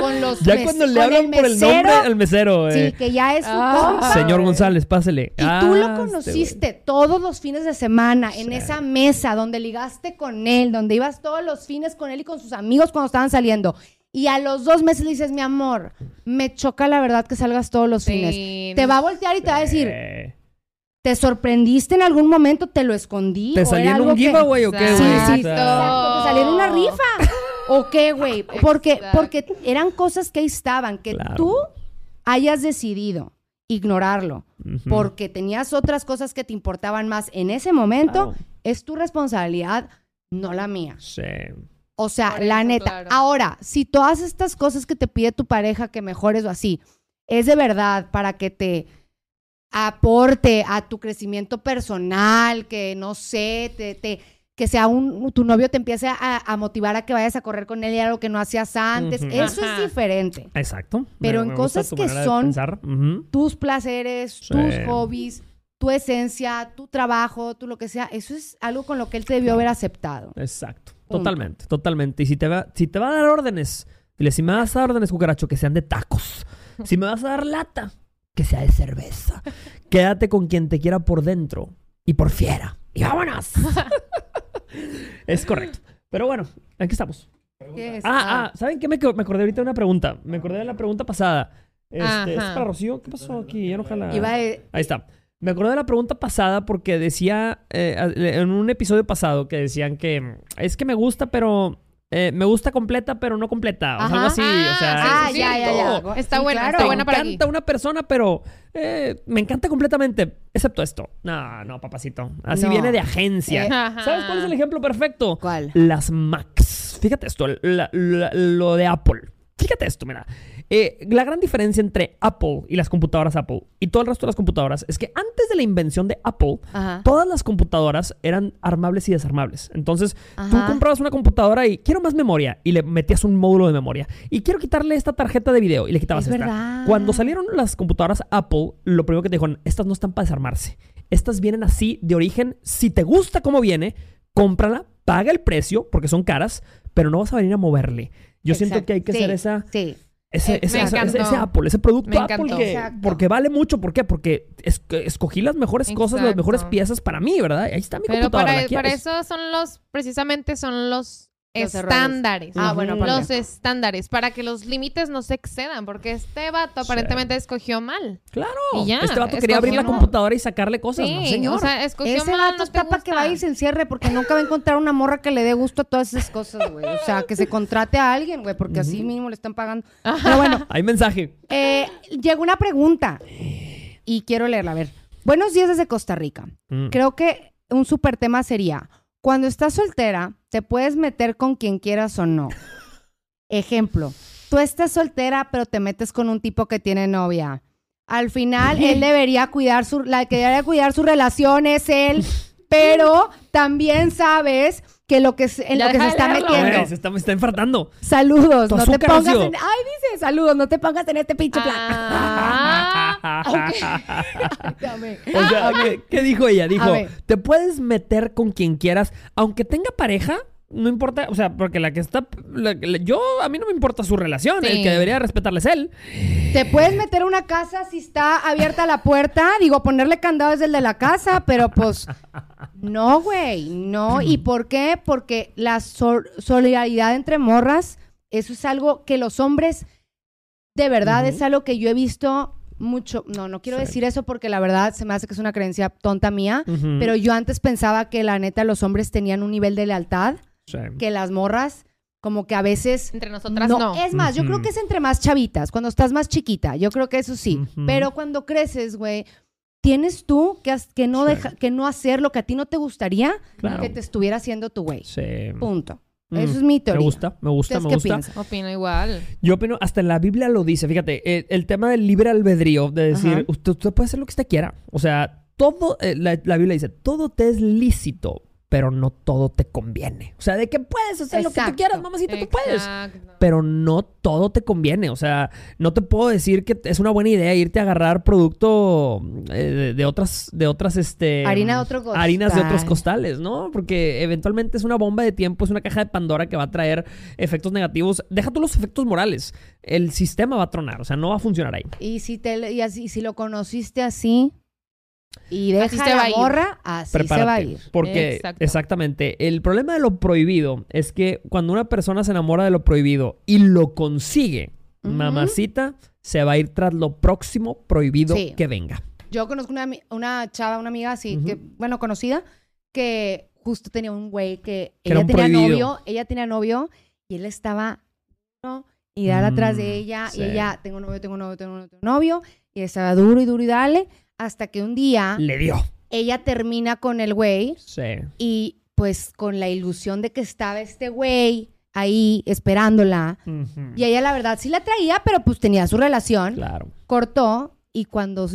con los Ya cuando le con hablan por el nombre al mesero. Sí, eh, que ya es su Ah. compa. Señor González, pásele. Y tú Ah, lo este güey. conociste todos los fines de semana en Sí. esa mesa donde ligaste con él, donde ibas todos los fines con él y con sus amigos cuando estaban saliendo. Y a los dos meses le dices, mi amor, me choca la verdad que salgas todos los Sí, fines. Te va a voltear y te va a decir, ¿te sorprendiste en algún momento? ¿Te lo escondí? ¿Te ¿O salió en un que- giveaway o qué? Sí, sí, te salió en una rifa. ¿O qué, güey? Porque, porque eran cosas que ahí estaban, que Claro. tú hayas decidido ignorarlo porque tenías otras cosas que te importaban más en ese momento, Claro. es tu responsabilidad, no la mía. Sí. O sea, Por la eso, neta. claro. Ahora, si todas estas cosas que te pide tu pareja que mejores o así, es de verdad para que te aporte a tu crecimiento personal, que no sé, te, te- que sea un, tu novio te empiece a, a motivar a que vayas a correr con él y algo que no hacías antes, eso Ajá. es diferente. Exacto. Pero Me- en me cosas que son- tus placeres, Sí. tus hobbies, tu esencia, tu trabajo, tu lo que sea, eso es algo con lo que él te debió haber aceptado. Exacto. Totalmente, totalmente. Y si te va, si te va a dar órdenes, dile, si me vas a dar órdenes, cucaracho, que sean de tacos. Si me vas a dar lata, que sea de cerveza. Quédate con quien te quiera por dentro y por fiera. Y vámonos. es correcto. Pero bueno, aquí estamos. ¿Qué es? Ah, ah, ¿saben qué? Me, me acordé ahorita de una pregunta. Me acordé de la pregunta pasada. Este, ¿Es para Rocío? ¿Qué pasó aquí? Ya no jala. Iba de- Ahí está. Me acordé de la pregunta pasada porque decía eh, en un episodio pasado que decían que es que me gusta, pero eh, me gusta completa, pero no completa. O sea, algo así. o sea, Ah, ya, ya, ya. Está Sí, buena, claro. está Me buena para encanta aquí. una persona, pero eh, me encanta completamente, excepto esto. No, no, papacito. Así No. viene de agencia. Eh. ¿Sabes cuál es el ejemplo perfecto? ¿Cuál? Las Macs. Fíjate esto, la- la- lo de Apple. Fíjate esto, mira. Eh, la gran diferencia entre Apple y las computadoras Apple y todo el resto de las computadoras es que antes de la invención de Apple, Ajá. todas las computadoras eran armables y desarmables. Entonces, tú comprabas una computadora y quiero más memoria y le metías un módulo de memoria. Y quiero quitarle esta tarjeta de video y le quitabas Es esta. verdad. Cuando salieron las computadoras Apple, lo primero que te dijeron, estas no están para desarmarse. Estas vienen así de origen. Si te gusta cómo viene, cómprala, paga el precio porque son caras, pero no vas a venir a moverle. Yo siento que hay que Sí, hacer esa, Sí. Ese, Eh, ese, ese- encantó. ese Apple, ese producto Me Apple que, porque vale mucho. ¿Por qué? Porque es- escogí las mejores cosas, las mejores piezas para mí, ¿verdad? Ahí está mi Pero computadora. para, ¿la para eso son los, precisamente son los, Los estándares. Ah, bueno. Los estándares, para que los límites no se excedan, porque este vato aparentemente escogió mal. Claro. Y ya, este vato quería abrir la computadora y sacarle cosas. Sí, no, señor. o sea, escogió Ese mal, vato no está para que vaya y se encierre porque nunca va a encontrar una morra que le dé gusto a todas esas cosas, güey. O sea, que se contrate a alguien, güey, porque así mínimo le están pagando. Pero bueno, Hay mensaje. eh, llegó una pregunta y quiero leerla. A ver. Buenos días desde Costa Rica. Mm. Creo que un súper tema sería, cuando estás soltera, te puedes meter con quien quieras o no. Ejemplo, tú estás soltera, pero te metes con un tipo que tiene novia. Al final, él debería cuidar su, la que debería cuidar su relación es él, pero también sabes que lo que se- en Ya lo que se está leerlo. metiendo. Se, está, me está infartando. Saludos, no te pongas en, ay, dice, saludos, no te pongas en este pinche plan. Ah. O sea, ¿qué, qué dijo ella? Dijo, te puedes meter con quien quieras, aunque tenga pareja, no importa, o sea, porque la que está, la- la- yo, a mí no me importa su relación, Sí. el que debería respetarle es él. Te puedes meter a una casa si está abierta la puerta. Digo, ponerle candado es el de la casa, pero pues. No, güey, no. ¿Y por qué? Porque la sol- solidaridad entre morras, eso es algo que los hombres, de verdad, es algo que yo he visto mucho. No, no quiero Sí. decir eso porque la verdad se me hace que es una creencia tonta mía. Pero yo antes pensaba que la neta los hombres tenían un nivel de lealtad Sí. que las morras, como que a veces entre nosotras no. es más, yo creo Ujú. que es entre más chavitas, cuando estás más chiquita. Yo creo que eso sí. Ujú. Pero cuando creces, güey, tienes tú que, que, no Sí. deja, que no hacer lo que a ti no te gustaría Claro. que te estuviera haciendo tu güey. Sí. Punto. Mm, Eso es mi teoría. Me gusta, me gusta, ¿Ustedes me qué gusta. piensan? Opino igual. Yo opino, hasta en la Biblia lo dice, fíjate, el, el tema del libre albedrío, de decir, Ajá. usted, usted puede hacer lo que usted quiera. O sea, todo, eh, la, la Biblia dice, todo te es lícito, pero no todo te conviene. O sea, de que puedes hacer lo que tú Exacto. quieras, mamacita, tú puedes. Exacto. Pero no todo te conviene. O sea, no te puedo decir que es una buena idea irte a agarrar producto eh, de, de otras, de otras, este... Harina de otro costal. Harinas de otros costales, ¿no? Porque eventualmente es una bomba de tiempo, es una caja de Pandora que va a traer efectos negativos. Deja tú los efectos morales. El sistema va a tronar, o sea, no va a funcionar ahí. Y si, te, y así, si lo conociste así y deja Así se va la morra, así se va a Prepárate. ir. Porque, Exacto. exactamente, el problema de lo prohibido es que cuando una persona se enamora de lo prohibido y lo consigue, Ujú. mamacita, se va a ir tras lo próximo prohibido Sí. que venga. Yo conozco una, una chava, una amiga así, Ujú. que, bueno, conocida, que justo tenía un güey que Que era ella tenía prohibido. novio, ella tenía novio y él estaba ¿no? y dar atrás de Mm, ella sí. y ella, tengo novio, tengo novio, tengo novio, tengo novio y estaba duro y duro y dale hasta que un día Le dio. ella termina con el güey Sí. y pues con la ilusión de que estaba este güey ahí esperándola y ella la verdad sí la traía, pero pues tenía su relación Claro. cortó y cuando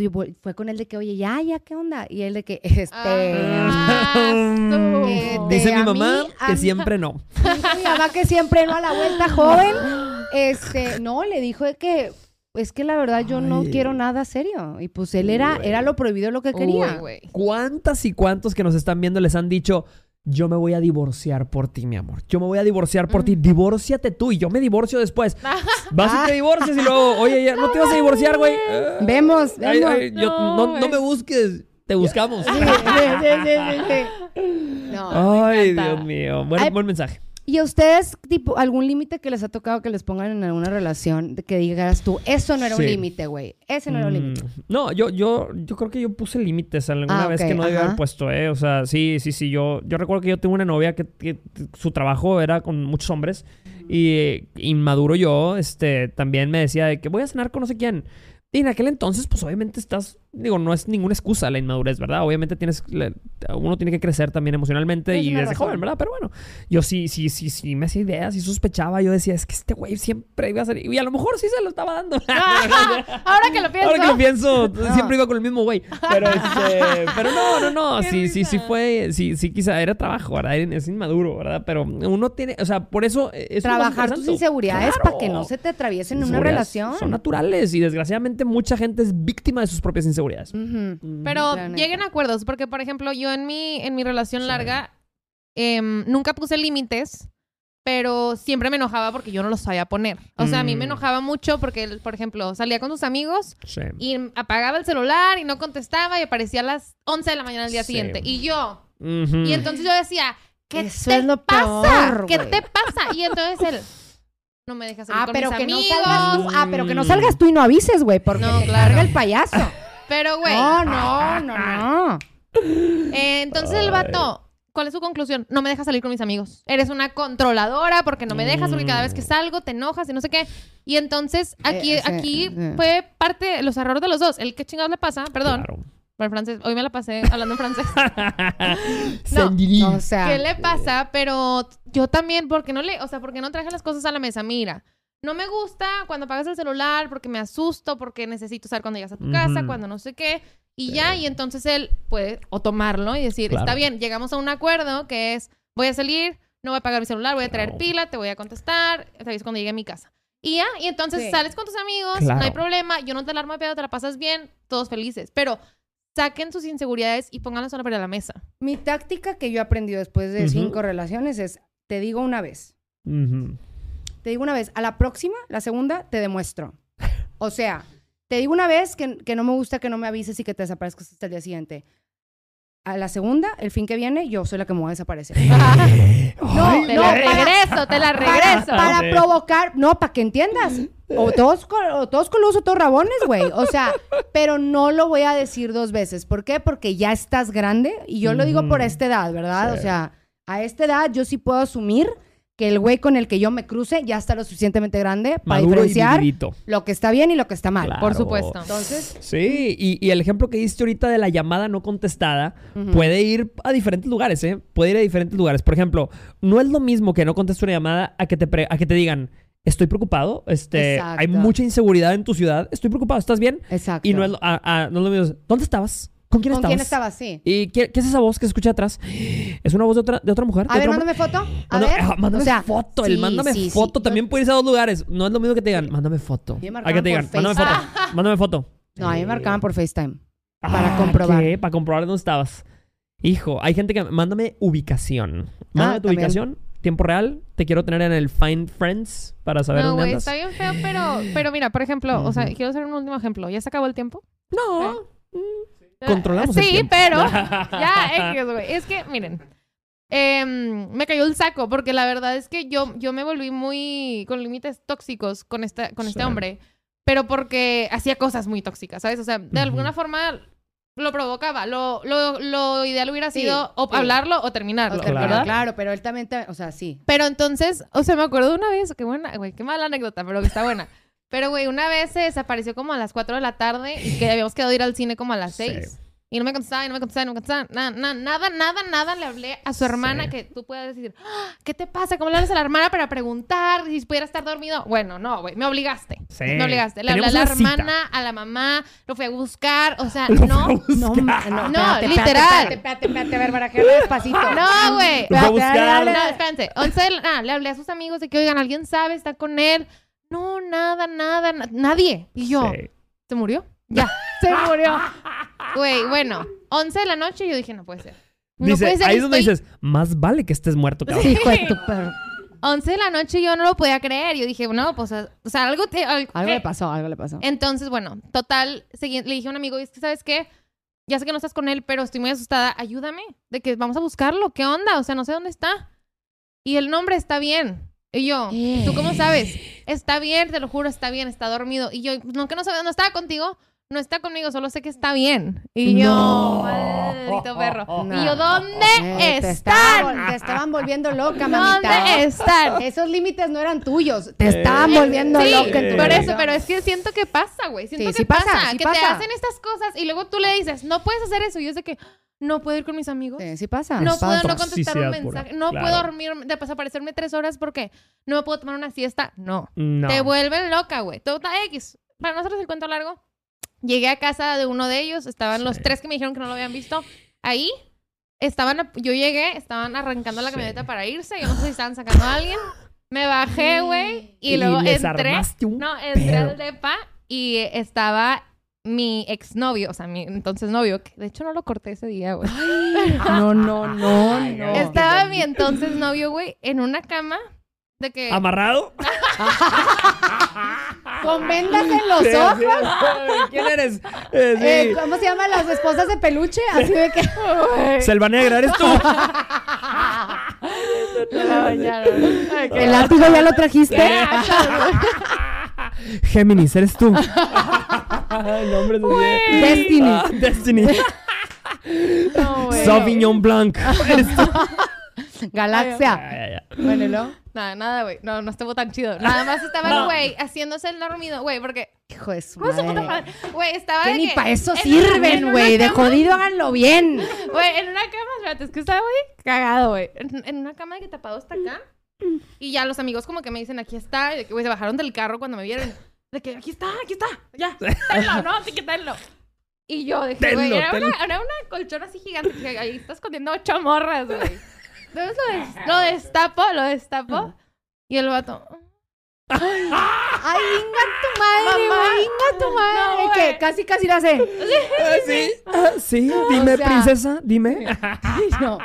fue con él de que, oye, ya, ya, ¿qué onda? Y él de que, este... Ah, su- Eh, Dice de mi mamá mí, que siempre no. mi mamá que siempre no a la vuelta joven. Este, no, le dijo de que, es que la verdad yo no quiero nada serio. Y pues él era, era lo prohibido lo que quería. Uy. ¿Cuántas y cuántos que nos están viendo les han dicho, yo me voy a divorciar por ti, mi amor? Yo me voy a divorciar por Mm. ti. Divórciate tú y yo me divorcio después. Vas y te divorcias y luego, oye, ya no te vas a divorciar, güey. Vemos, Ay, vemos. ay, yo- No, no, me busques, te buscamos. Sí, sí, sí, sí, sí, sí. No. Ay. Dios mío. Buen, Ay, buen mensaje. ¿Y a ustedes, tipo, algún límite que les ha tocado que les pongan en alguna relación? De que digas tú, eso no era un límite, güey. Ese no era un límite. Mm, No, yo, yo, yo creo que yo puse límites alguna Ah, vez que no debía haber puesto, ¿eh? O sea, sí, sí, sí. Yo, yo recuerdo que yo tuve una novia que, que su trabajo era con muchos hombres y eh, inmaduro yo, este, también me decía de que voy a cenar con no sé quién. Y en aquel entonces, pues obviamente estás, digo, no es ninguna excusa la inmadurez, ¿verdad? Obviamente tienes, uno tiene que crecer también emocionalmente y desde razón. joven, ¿verdad? Pero bueno, yo sí, sí, sí, sí me hacía ideas y sospechaba. Yo decía, es que este güey siempre iba a ser, y a lo mejor sí se lo estaba dando. Ahora que lo pienso. Ahora que lo pienso, siempre iba con el mismo güey. Pero este, pero no, no, no. Sí, sí, sí fue, sí, sí, quizá era trabajo, ¿verdad? Es inmaduro, ¿verdad? Pero uno tiene, o sea, por eso eh, es Trabajar tus inseguridades Claro. para que no se te atraviesen en una relación. Son naturales y desgraciadamente mucha gente es víctima de sus propias inseguridades. Ujú. Pero La neta. lleguen a acuerdos, porque por ejemplo, yo en mi, en mi relación Sí. larga em, nunca puse límites, pero siempre me enojaba porque yo no los sabía poner. O sea, a mí me Mm. enojaba mucho porque, él, por ejemplo, salía con sus amigos Sí. y apagaba el celular y no contestaba y aparecía a las 11 de la mañana del día Sí. siguiente. Y yo, Ujú. y entonces yo decía, ¿qué Eso te es lo pasa? peor, ¿Qué te pasa? Y entonces él, no me dejas salir Ah, con pero mis que no amigos. salgas tú. Ah, pero que no salgas tú y no avises, güey, porque No, te claro. carga el payaso. Pero, güey, No, no, no, no. Eh, entonces el vato, ¿cuál es su conclusión? No me dejas salir con mis amigos. Eres una controladora porque no me dejas, porque cada vez que salgo te enojas y no sé qué. Y entonces aquí, Eh, sí, aquí sí. fue parte de los errores de los dos. El qué chingados le pasa, perdón, Claro. por el francés. Hoy me la pasé hablando en francés. Sandirí. O sea, ¿Qué le pasa? Pero yo también, porque no le, o sea, porque no traje las cosas a la mesa. Mira, no me gusta cuando apagas el celular porque me asusto, porque necesito saber cuando llegas a tu casa, cuando no sé qué. Y ya, y entonces él puede o tomarlo y decir, Claro. está bien, llegamos a un acuerdo que es, voy a salir, no voy a apagar mi celular, voy a traer pila, te voy a contestar, te aviso cuando llegue a mi casa. Y ya, y entonces Sí. sales con tus amigos, no hay problema, yo no te alarmo de pedo, te la pasas bien, todos felices. Pero saquen sus inseguridades y pónganlas sobre la mesa. mi táctica que yo he aprendido después de cinco relaciones es, te digo una vez, Ujú. Te digo una vez, a la próxima, la segunda, te demuestro. O sea, te digo una vez que, que no me gusta que no me avises y que te desaparezcas hasta el día siguiente. A la segunda, el fin que viene, yo soy la que me voy a desaparecer. Ay, Te no, la para- regreso, te la regreso. para provocar, no, para que entiendas. O todos, o todos coludos o todos rabones, güey. O sea, pero no lo voy a decir dos veces. ¿Por qué? Porque ya estás grande y yo lo digo por esta edad, ¿verdad? Sí. O sea, a esta edad yo sí puedo asumir que el güey con el que yo me cruce ya está lo suficientemente grande para Maduro diferenciar lo que está bien y lo que está mal. Claro. Por supuesto. Entonces, Sí, y, y el ejemplo que diste ahorita de la llamada no contestada puede ir a diferentes lugares, ¿eh? Puede ir a diferentes lugares. Por ejemplo, no es lo mismo que no contestes una llamada a que te, pre- a que te digan, estoy preocupado, este, Exacto. hay mucha inseguridad en tu ciudad, estoy preocupado, ¿estás bien? exacto. Y no es, lo- a- a- no es lo mismo, ¿dónde estabas? ¿Con quién ¿Con estabas? quién estabas? Sí. ¿Y qué, qué es esa voz que se escucha atrás? ¿Es una voz de otra, de otra mujer? A ¿De ver, mándame foto. A Mándame- ver. ah, mándame o sea, foto. El sí, mándame sí, sí. foto también puede irse a dos lugares. No es lo mismo que te digan, mándame foto. A que te digan, mándame foto. Mándame foto. No, a mí me marcaban por FaceTime. Ah, para comprobar. ¿qué? Para comprobar dónde estabas. Hijo, hay gente que mándame ubicación. Mándame Ah, tu también. ubicación, tiempo real. Te quiero tener en el Find Friends para saber No, dónde güey, andas. está bien feo, pero, pero mira, por ejemplo, o sea, quiero hacer un último ejemplo. ¿Ya se acabó el tiempo? No. mm, Controlamos el Sí, tiempo. pero ya. Es que, miren, em, me cayó el saco porque la verdad es que yo, yo me volví muy con límites tóxicos con, esta, con este Sí. hombre, pero porque hacía cosas muy tóxicas, ¿sabes? O sea, de Ujú. alguna forma lo provocaba. Lo, lo, lo ideal hubiera Sí, sido o sí. hablarlo o O terminarlo, Claro. Claro, pero él también, te- o sea, sí. Pero entonces, o sea, me acuerdo de una vez, qué buena, güey, qué mala anécdota, pero que está buena. Pero, güey, una vez se desapareció como a las 4 de la tarde y que habíamos quedado a ir al cine como a las Sí. 6. Y no me contestaba, y no me contestaba, y no me contestaba. Nada, nada, nada, nada, nada. Le hablé a su hermana Sí. que tú puedas decir, "Ah, ¿qué te pasa? ¿Cómo le hablas a la hermana para preguntar si pudiera estar dormido? Bueno, no, güey, me obligaste. Sí. Me obligaste. Le hablé a la cita. hermana, a la mamá, lo fui a buscar, o sea, Lo no. No, no, No, literal. Espérate, espérate, espérate, a ver, despacito. No, güey. No, espérense. 11 de la- ah, le hablé a sus amigos de que, oigan, ¿alguien sabe? ¿Está con él? No, nada, nada, na- nadie. Y yo, Sí. ¿se murió? Ya, se murió. Güey, bueno, 11 de la noche y yo dije, no puede ser. No Dice, puede ser. ahí es donde estoy- dices, más vale que estés muerto, cabrón. Hijo de tu perro. 11 de la noche y yo no lo podía creer. Yo dije, no, pues, o sea, algo te... Algo, le pasó, algo le pasó. Entonces, bueno, total, le dije a un amigo, y es que, ¿sabes qué? Ya sé que no estás con él, pero estoy muy asustada. Ayúdame, de que vamos a buscarlo. ¿Qué onda? O sea, no sé dónde está. Y el nombre está bien. Y yo, ¿y ¿tú cómo sabes? Está bien, te lo juro, está bien, está dormido. Y yo, no, que no sabes, no estaba contigo, no está conmigo, solo sé que está bien. Y yo, No. maldito perro. No. Y yo, ¿dónde Eh, te, están? estaban, te estaban volviendo loca, mamita. ¿Dónde están? Esos límites no eran tuyos. Te estaban Eh, volviendo sí, loca en tu por eso, pero es que siento que pasa, güey. Siento Sí, que sí pasa, pasa, sí que te hacen estas cosas y luego tú le dices, no puedes hacer eso. Y es de que, no puedo ir con mis amigos. Sí, sí pasa. No puedo no contestar un Toxicidad pura, mensaje. No claro. puedo dormir, de- desaparecerme tres horas porque no me puedo tomar una siesta. No. No. Te vuelven loca, güey. Total X. Para nosotros el cuento largo. Llegué a casa de uno de ellos. Estaban los tres que me dijeron que no lo habían visto. Ahí. Estaban, a- yo llegué, estaban arrancando la Sí. camioneta para irse. Yo no sé si estaban sacando a alguien. Me bajé, güey. Y, Y luego les entré. No, entré pedo. al depa y estaba mi exnovio, o sea, mi entonces novio, que de hecho no lo corté ese día, güey. No, no, no, no. Estaba mi entonces novio, güey, en una cama de que... ¿Amarrado? Con vendas en los Sí, ojos. sí. ¿Quién eres? Eh, sí. Eh, ¿Cómo se llaman las esposas de peluche? Así de que. Selva Negra, ¿eres tú? Me la bañaron. ¿El látigo ya lo trajiste? Géminis, ¿eres tú? Nombre de Destiny. Ah, Destiny. No, güey. Sauvignon Blanc. ¿Eres tú? Galaxia. Ya, ya, ya. Bueno, ¿y luego? Nada, nada, güey. No, no estuvo tan chido. Nada más estaba el güey haciéndose el dormido, güey, porque... Hijo de su ¿Cómo se puta madre. madre? Güey, estaba Que de ni que para eso en- en sirven, una güey. De cama- jodido háganlo bien. Güey, en una cama, espérate, es que estaba, güey, cagado, güey. En, en una cama de que tapado hasta acá. Y ya los amigos como que me dicen, aquí está. Y de que, güey, se bajaron del carro cuando me vieron. De que, aquí está, aquí está. Ya, tenlo, ¿no? Así que tenlo. Y yo dije, güey, era, tenlo. una, era una colchona así gigante. Dije, ahí está escondiendo ocho morras, güey. Entonces lo, des- lo destapo, lo destapo. Y el vato... Ay, inga tu madre, Mamá. güey. Inga tu madre. No, que casi, casi la sé. Ah, sí. Ah, sí, dime, O sea- princesa, dime. Ay, no.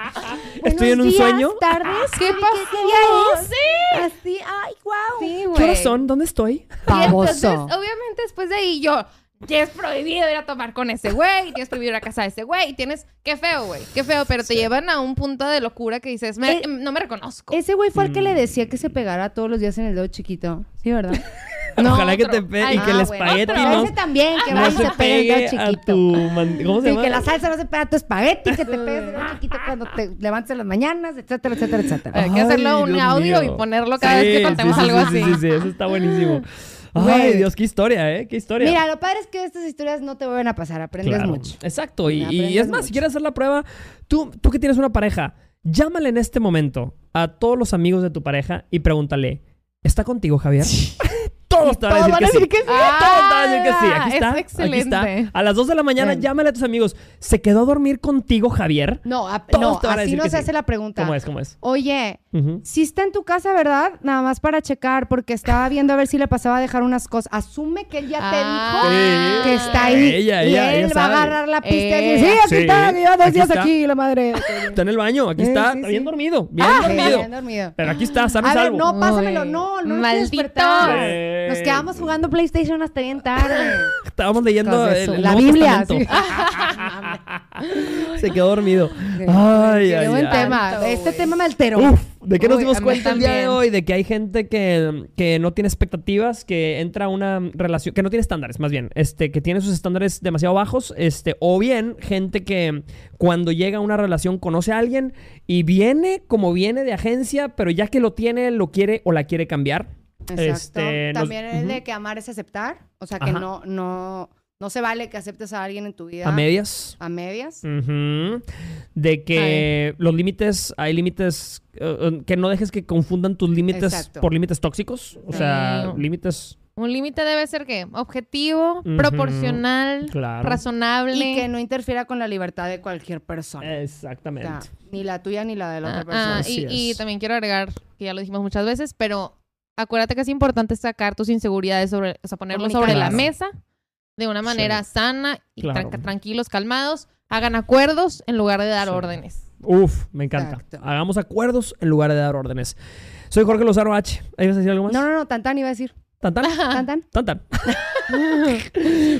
Estoy en un días, sueño. tardes. ¿Qué ¿Qué, pasó? qué día es? Sí. Así, ay, guau. Sí, ¿Qué horas son? ¿Dónde estoy? Y entonces, obviamente, después de ahí, yo, tienes prohibido ir a tomar con ese güey, tienes prohibido ir a casa de ese güey, tienes, qué feo, güey, qué feo, pero te llevan a un punto de locura que dices, me- Eh, no me reconozco. Ese güey fue el que le Mm. decía que se pegara todos los días en el dedo chiquito. Sí, ¿verdad? No, Ojalá que otro. te pegue y que el espagueti no, también, que va no se pegue a tu... man- ¿Cómo se Sí, llama? que la salsa no se pega a tu espagueti, que te pegues el dedo chiquito cuando te levantes en las mañanas, etcétera, etcétera, etcétera. Hay que hacerlo un Dios audio mío. y ponerlo cada Sí, vez que contemos sí, sí, algo sí, así. Sí, sí, eso está buenísimo. Ay. Dios, qué historia, ¿eh? Qué historia. Mira, lo padre es que estas historias no te vuelven a pasar, aprendes Claro. mucho. Exacto. Y, y es más, si mucho. quieres hacer la prueba, tú, tú que tienes una pareja, llámale en este momento a todos los amigos de tu pareja y pregúntale, ¿está contigo, Javier? Todos te van a decir todos que van a sí. decir que sí. Todos te van a decir que sí. Aquí Ah, está. es Aquí excelente. está. A las 2 de la mañana, Bien. llámale a tus amigos. ¿Se quedó a dormir contigo, Javier? No, a- Todos no te van a así decir no que se sí. hace la pregunta. ¿Cómo es? ¿Cómo es? Oye, Ujú. si está en tu casa, ¿verdad? Nada más para checar, porque estaba viendo a ver si le pasaba a dejar unas cosas. Asume que él ya te Ah. dijo Sí. que está ahí. Ella, y ella, él ella va sabe. a agarrar la pista y Eh. decir, sí, aquí Sí, está, lleva dos aquí días está. aquí, la madre. Está en el baño. Aquí Sí, está. sí, está sí. bien dormido. Bien Ah, dormido. bien dormido. Pero aquí está, sano A ver, salvo. no, pásamelo, no, no maldito. despertar. Sí. Nos quedamos jugando PlayStation hasta bien tarde. Estábamos leyendo el, el la Nuevo Biblia. Se quedó dormido. Ay, Qué ay, buen ay. tema. Tanto, Este tema me alteró. Uf, ¿de qué nos dimos cuenta el día de hoy? De que hay gente que, que no tiene expectativas, que entra a una relación, que no tiene estándares, más bien, este, que tiene sus estándares demasiado bajos, este, o bien gente que cuando llega a una relación conoce a alguien y viene como viene de agencia, pero ya que lo tiene, lo quiere o la quiere cambiar. Exacto. Este, nos- También el Ujú. de que amar es aceptar. O sea, que Ajá. no, no, no se vale que aceptes a alguien en tu vida A medias. a medias. De que los límites, hay límites, eh, eh, que no dejes que confundan tus límites Exacto. por límites tóxicos. O sea, límites, Un límite debe ser ¿qué? Objetivo, proporcional, claro. razonable. Y que no interfiera con la libertad de cualquier persona. O Exactamente. sea, ni la tuya ni la de la Ah, otra persona. ah, Así y, también quiero agregar, que ya lo dijimos muchas veces, pero acuérdate que es importante sacar tus inseguridades sobre, o sea, ponerlo sobre la mesa de una manera sana y Claro. tranquilos, calmados. Hagan acuerdos en lugar de dar Sí. órdenes. Uf, me encanta. Exacto. Hagamos acuerdos en lugar de dar órdenes. Soy Jorge Lozano H. ¿Ahí vas a decir algo más? No, no, no, Tantan iba a decir. ¿Tan tan? Tantan. Tan tan.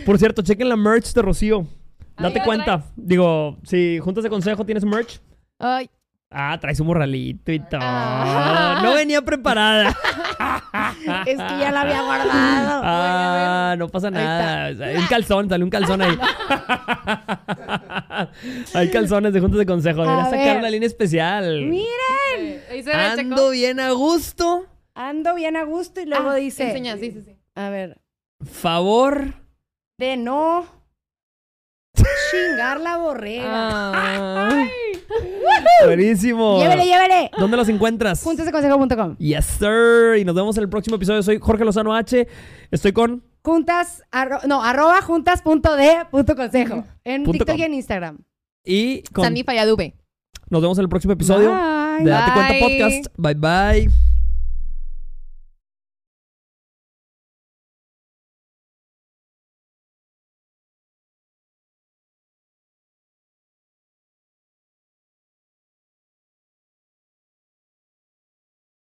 Por cierto, chequen la merch de Rocío. Date cuenta. Digo, si juntas de consejo tienes merch. Ay, Ah, traes un morralito y todo. Ah. No venía preparada. Es que ya la había guardado. Ah, no pasa nada. Hay un calzón, sale un calzón ahí. Hay calzones de juntas de consejo. Deberías A sacar ver. una línea especial. Miren, ahí se ve, Ando bien a gusto. ando bien a gusto y luego Ah, dice. Enseña, sí, sí, sí. A ver, Favor. de no chingar la borrega. Ah. Buenísimo. Llévele, llévele. ¿Dónde los encuentras? Juntasdeconsejo.com. Yes, sir. Y nos vemos en el próximo episodio. Soy Jorge Lozano H. Estoy con. Juntas, arro- no, arroba juntas punto de punto consejo. En Punto TikTok com. y en Instagram. Y con. Sandy Falladube. Nos vemos en el próximo episodio Bye. de Date Cuenta. Podcast. Bye bye.